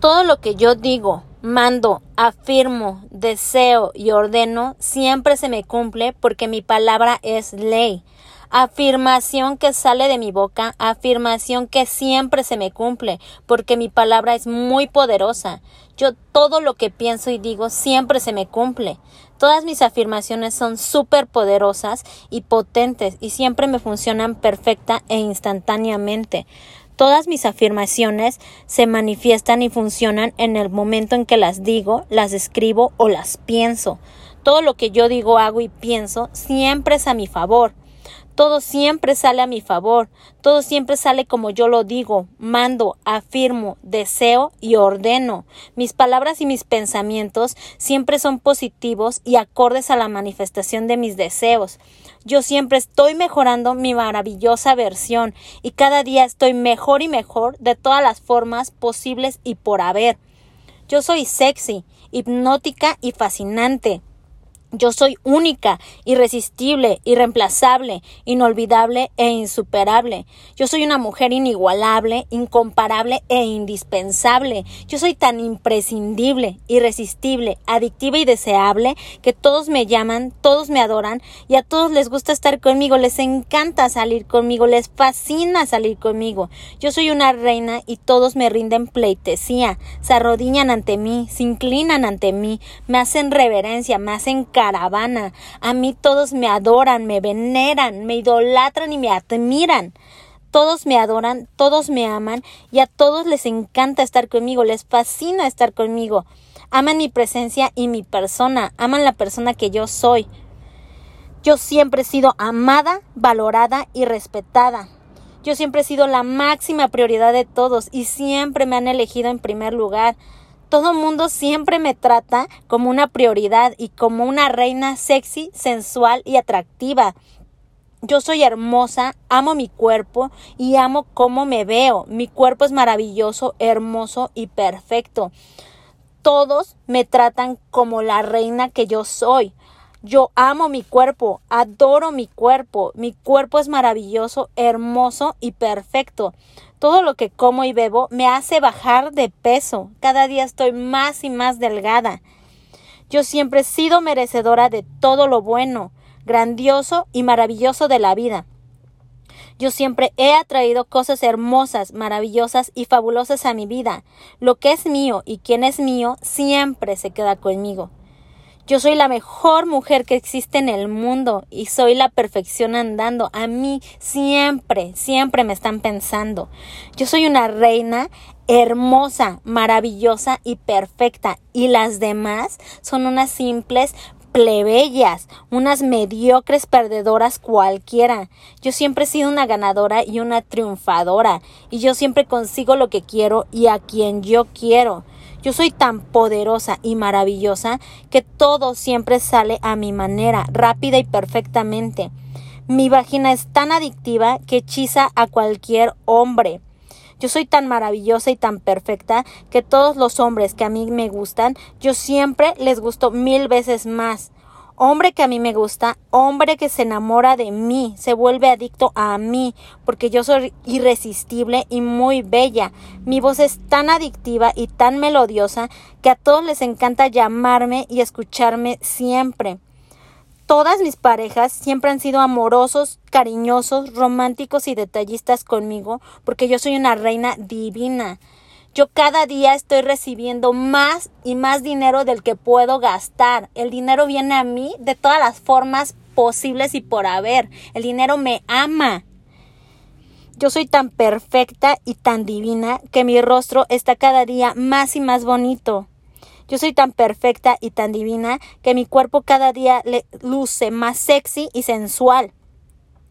Todo lo que yo digo, mando, afirmo, deseo y ordeno siempre se me cumple porque mi palabra es ley. Afirmación que sale de mi boca, afirmación que siempre se me cumple, porque mi palabra es muy poderosa. Yo todo lo que pienso y digo siempre se me cumple. Todas mis afirmaciones son súper poderosas y potentes y siempre me funcionan perfecta e instantáneamente. Todas mis afirmaciones se manifiestan y funcionan en el momento en que las digo, las escribo o las pienso. Todo lo que yo digo, hago y pienso siempre es a mi favor. Todo siempre sale a mi favor, todo siempre sale como yo lo digo, mando, afirmo, deseo y ordeno. Mis palabras y mis pensamientos siempre son positivos y acordes a la manifestación de mis deseos. Yo siempre estoy mejorando mi maravillosa versión y cada día estoy mejor y mejor de todas las formas posibles y por haber. Yo soy sexy, hipnótica y fascinante. Yo soy única, irresistible, irreemplazable, inolvidable e insuperable. Yo soy una mujer inigualable, incomparable e indispensable. Yo soy tan imprescindible, irresistible, adictiva y deseable que todos me llaman, todos me adoran y a todos les gusta estar conmigo, les encanta salir conmigo, les fascina salir conmigo. Yo soy una reina y todos me rinden pleitesía, se arrodillan ante mí, se inclinan ante mí, me hacen reverencia, me hacen caravana. A mí todos me adoran, me veneran, me idolatran y me admiran. Todos me adoran, todos me aman y a todos les encanta estar conmigo, les fascina estar conmigo. Aman mi presencia y mi persona, aman la persona que yo soy. Yo siempre he sido amada, valorada y respetada. Yo siempre he sido la máxima prioridad de todos y siempre me han elegido en primer lugar. Todo mundo siempre me trata como una prioridad y como una reina sexy, sensual y atractiva. Yo soy hermosa, amo mi cuerpo y amo cómo me veo. Mi cuerpo es maravilloso, hermoso y perfecto. Todos me tratan como la reina que yo soy. Yo amo mi cuerpo, adoro mi cuerpo. Mi cuerpo es maravilloso, hermoso y perfecto. Todo lo que como y bebo me hace bajar de peso. Cada día estoy más y más delgada. Yo siempre he sido merecedora de todo lo bueno, grandioso y maravilloso de la vida. Yo siempre he atraído cosas hermosas, maravillosas y fabulosas a mi vida. Lo que es mío y quien es mío siempre se queda conmigo. Yo soy la mejor mujer que existe en el mundo y soy la perfección andando. A mí siempre, siempre me están pensando. Yo soy una reina hermosa, maravillosa y perfecta. Y las demás son unas simples plebeyas, unas mediocres perdedoras cualquiera. Yo siempre he sido una ganadora y una triunfadora, y yo siempre consigo lo que quiero y a quien yo quiero. Yo soy tan poderosa y maravillosa que todo siempre sale a mi manera, rápida y perfectamente. Mi vagina es tan adictiva que hechiza a cualquier hombre. Yo soy tan maravillosa y tan perfecta que todos los hombres que a mí me gustan, yo siempre les gusto mil veces más hombre que a mí me gusta, hombre que se enamora de mí, se vuelve adicto a mí, porque yo soy irresistible y muy bella. Mi voz es tan adictiva y tan melodiosa que a todos les encanta llamarme y escucharme siempre. Todas mis parejas siempre han sido amorosos, cariñosos, románticos y detallistas conmigo, porque yo soy una reina divina. Yo cada día estoy recibiendo más y más dinero del que puedo gastar. El dinero viene a mí de todas las formas posibles y por haber. El dinero me ama. Yo soy tan perfecta y tan divina que mi rostro está cada día más y más bonito. Yo soy tan perfecta y tan divina que mi cuerpo cada día luce más sexy y sensual.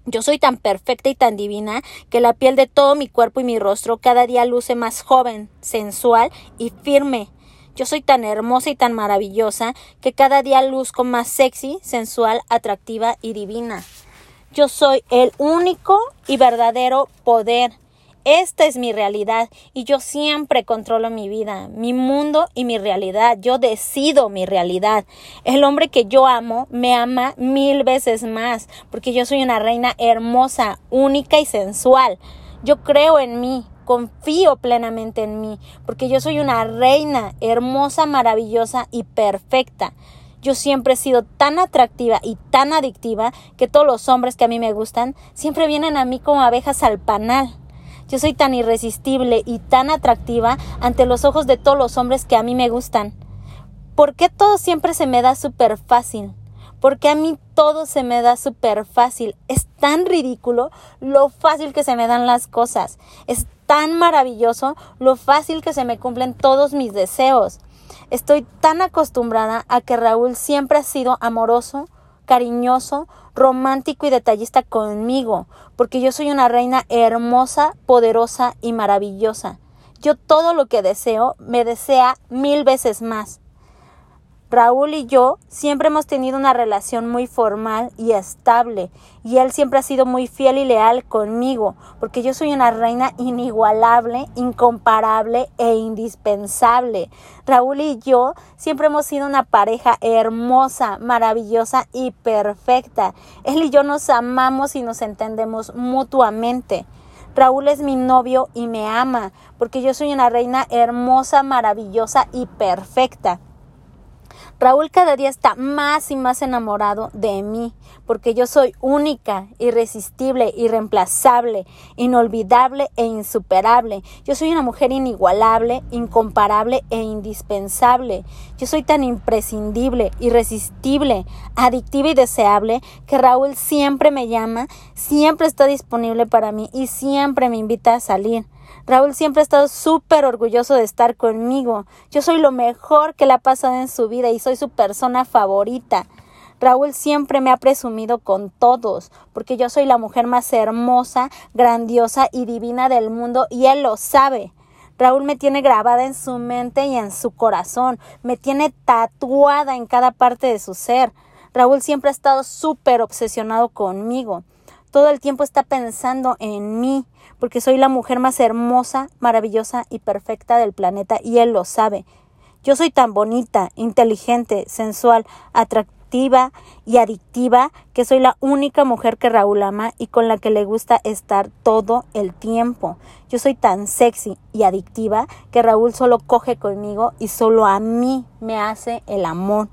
Yo soy tan perfecta y tan divina que la piel de todo mi cuerpo y mi rostro cada día luce más joven, sensual y firme. Yo soy tan hermosa y tan maravillosa que cada día luzco más sexy, sensual, atractiva y divina. Yo soy el único y verdadero poder esta es mi realidad y yo siempre controlo mi vida, mi mundo y mi realidad. Yo decido mi realidad. El hombre que yo amo me ama mil veces más porque yo soy una reina hermosa, única y sensual. Yo creo en mí, confío plenamente en mí, porque yo soy una reina hermosa, maravillosa y perfecta. Yo siempre he sido tan atractiva y tan adictiva que todos los hombres que a mí me gustan siempre vienen a mí como abejas al panal. Yo soy tan irresistible y tan atractiva ante los ojos de todos los hombres que a mí me gustan. ¿Por qué todo siempre se me da súper fácil? Porque a mí todo se me da súper fácil. Es tan ridículo lo fácil que se me dan las cosas. Es tan maravilloso lo fácil que se me cumplen todos mis deseos. Estoy tan acostumbrada a que Raúl siempre ha sido amoroso, cariñoso, romántico y detallista conmigo, porque yo soy una reina hermosa, poderosa y maravillosa. Yo todo lo que deseo me desea mil veces más. Raúl y yo siempre hemos tenido una relación muy formal y estable, y él siempre ha sido muy fiel y leal conmigo, porque yo soy una reina inigualable, incomparable e indispensable. Raúl y yo siempre hemos sido una pareja hermosa, maravillosa y perfecta. Él y yo nos amamos y nos entendemos mutuamente. Raúl es mi novio y me ama, porque yo soy una reina hermosa, maravillosa y perfecta. Raúl cada día está más y más enamorado de mí, porque yo soy única, irresistible, irreemplazable, inolvidable e insuperable. Yo soy una mujer inigualable, incomparable e indispensable. Yo soy tan imprescindible, irresistible, adictiva y deseable que Raúl siempre me llama, siempre está disponible para mí y siempre me invita a salir. Raúl siempre ha estado súper orgulloso de estar conmigo. Yo soy lo mejor que le ha pasado en su vida y soy su persona favorita. Raúl siempre me ha presumido con todos, porque yo soy la mujer más hermosa, grandiosa y divina del mundo y él lo sabe. Raúl me tiene grabada en su mente y en su corazón, me tiene tatuada en cada parte de su ser. Raúl siempre ha estado súper obsesionado conmigo todo el tiempo está pensando en mí, porque soy la mujer más hermosa, maravillosa y perfecta del planeta, y él lo sabe. Yo soy tan bonita, inteligente, sensual, atractiva y adictiva que soy la única mujer que Raúl ama y con la que le gusta estar todo el tiempo. Yo soy tan sexy y adictiva que Raúl solo coge conmigo y solo a mí me hace el amor.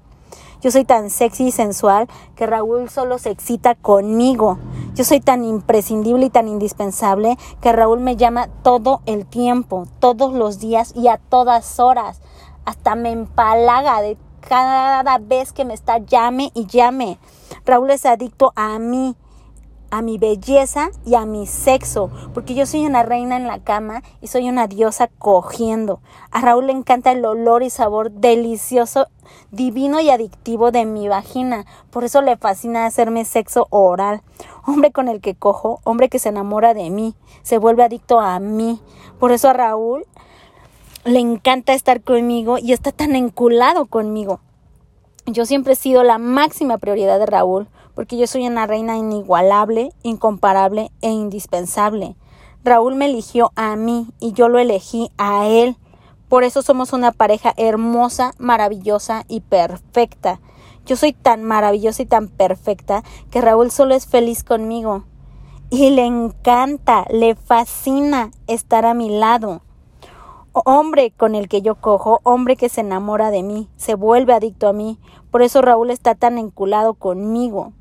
Yo soy tan sexy y sensual que Raúl solo se excita conmigo. Yo soy tan imprescindible y tan indispensable que Raúl me llama todo el tiempo, todos los días y a todas horas. Hasta me empalaga de cada vez que me está llame y llame. Raúl es adicto a mí a mi belleza y a mi sexo, porque yo soy una reina en la cama y soy una diosa cogiendo. A Raúl le encanta el olor y sabor delicioso, divino y adictivo de mi vagina, por eso le fascina hacerme sexo oral. Hombre con el que cojo, hombre que se enamora de mí, se vuelve adicto a mí. Por eso a Raúl le encanta estar conmigo y está tan enculado conmigo. Yo siempre he sido la máxima prioridad de Raúl, porque yo soy una reina inigualable, incomparable e indispensable. Raúl me eligió a mí y yo lo elegí a él. Por eso somos una pareja hermosa, maravillosa y perfecta. Yo soy tan maravillosa y tan perfecta que Raúl solo es feliz conmigo. Y le encanta, le fascina estar a mi lado hombre con el que yo cojo, hombre que se enamora de mí, se vuelve adicto a mí. Por eso Raúl está tan enculado conmigo.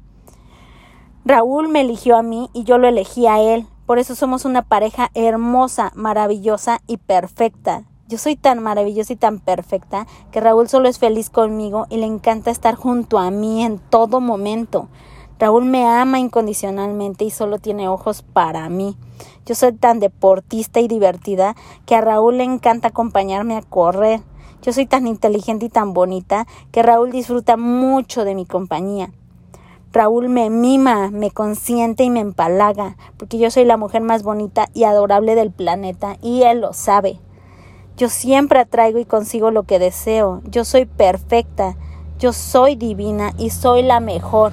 Raúl me eligió a mí y yo lo elegí a él. Por eso somos una pareja hermosa, maravillosa y perfecta. Yo soy tan maravillosa y tan perfecta que Raúl solo es feliz conmigo y le encanta estar junto a mí en todo momento. Raúl me ama incondicionalmente y solo tiene ojos para mí. Yo soy tan deportista y divertida que a Raúl le encanta acompañarme a correr. Yo soy tan inteligente y tan bonita que Raúl disfruta mucho de mi compañía. Raúl me mima, me consiente y me empalaga, porque yo soy la mujer más bonita y adorable del planeta y él lo sabe. Yo siempre atraigo y consigo lo que deseo. Yo soy perfecta, yo soy divina y soy la mejor.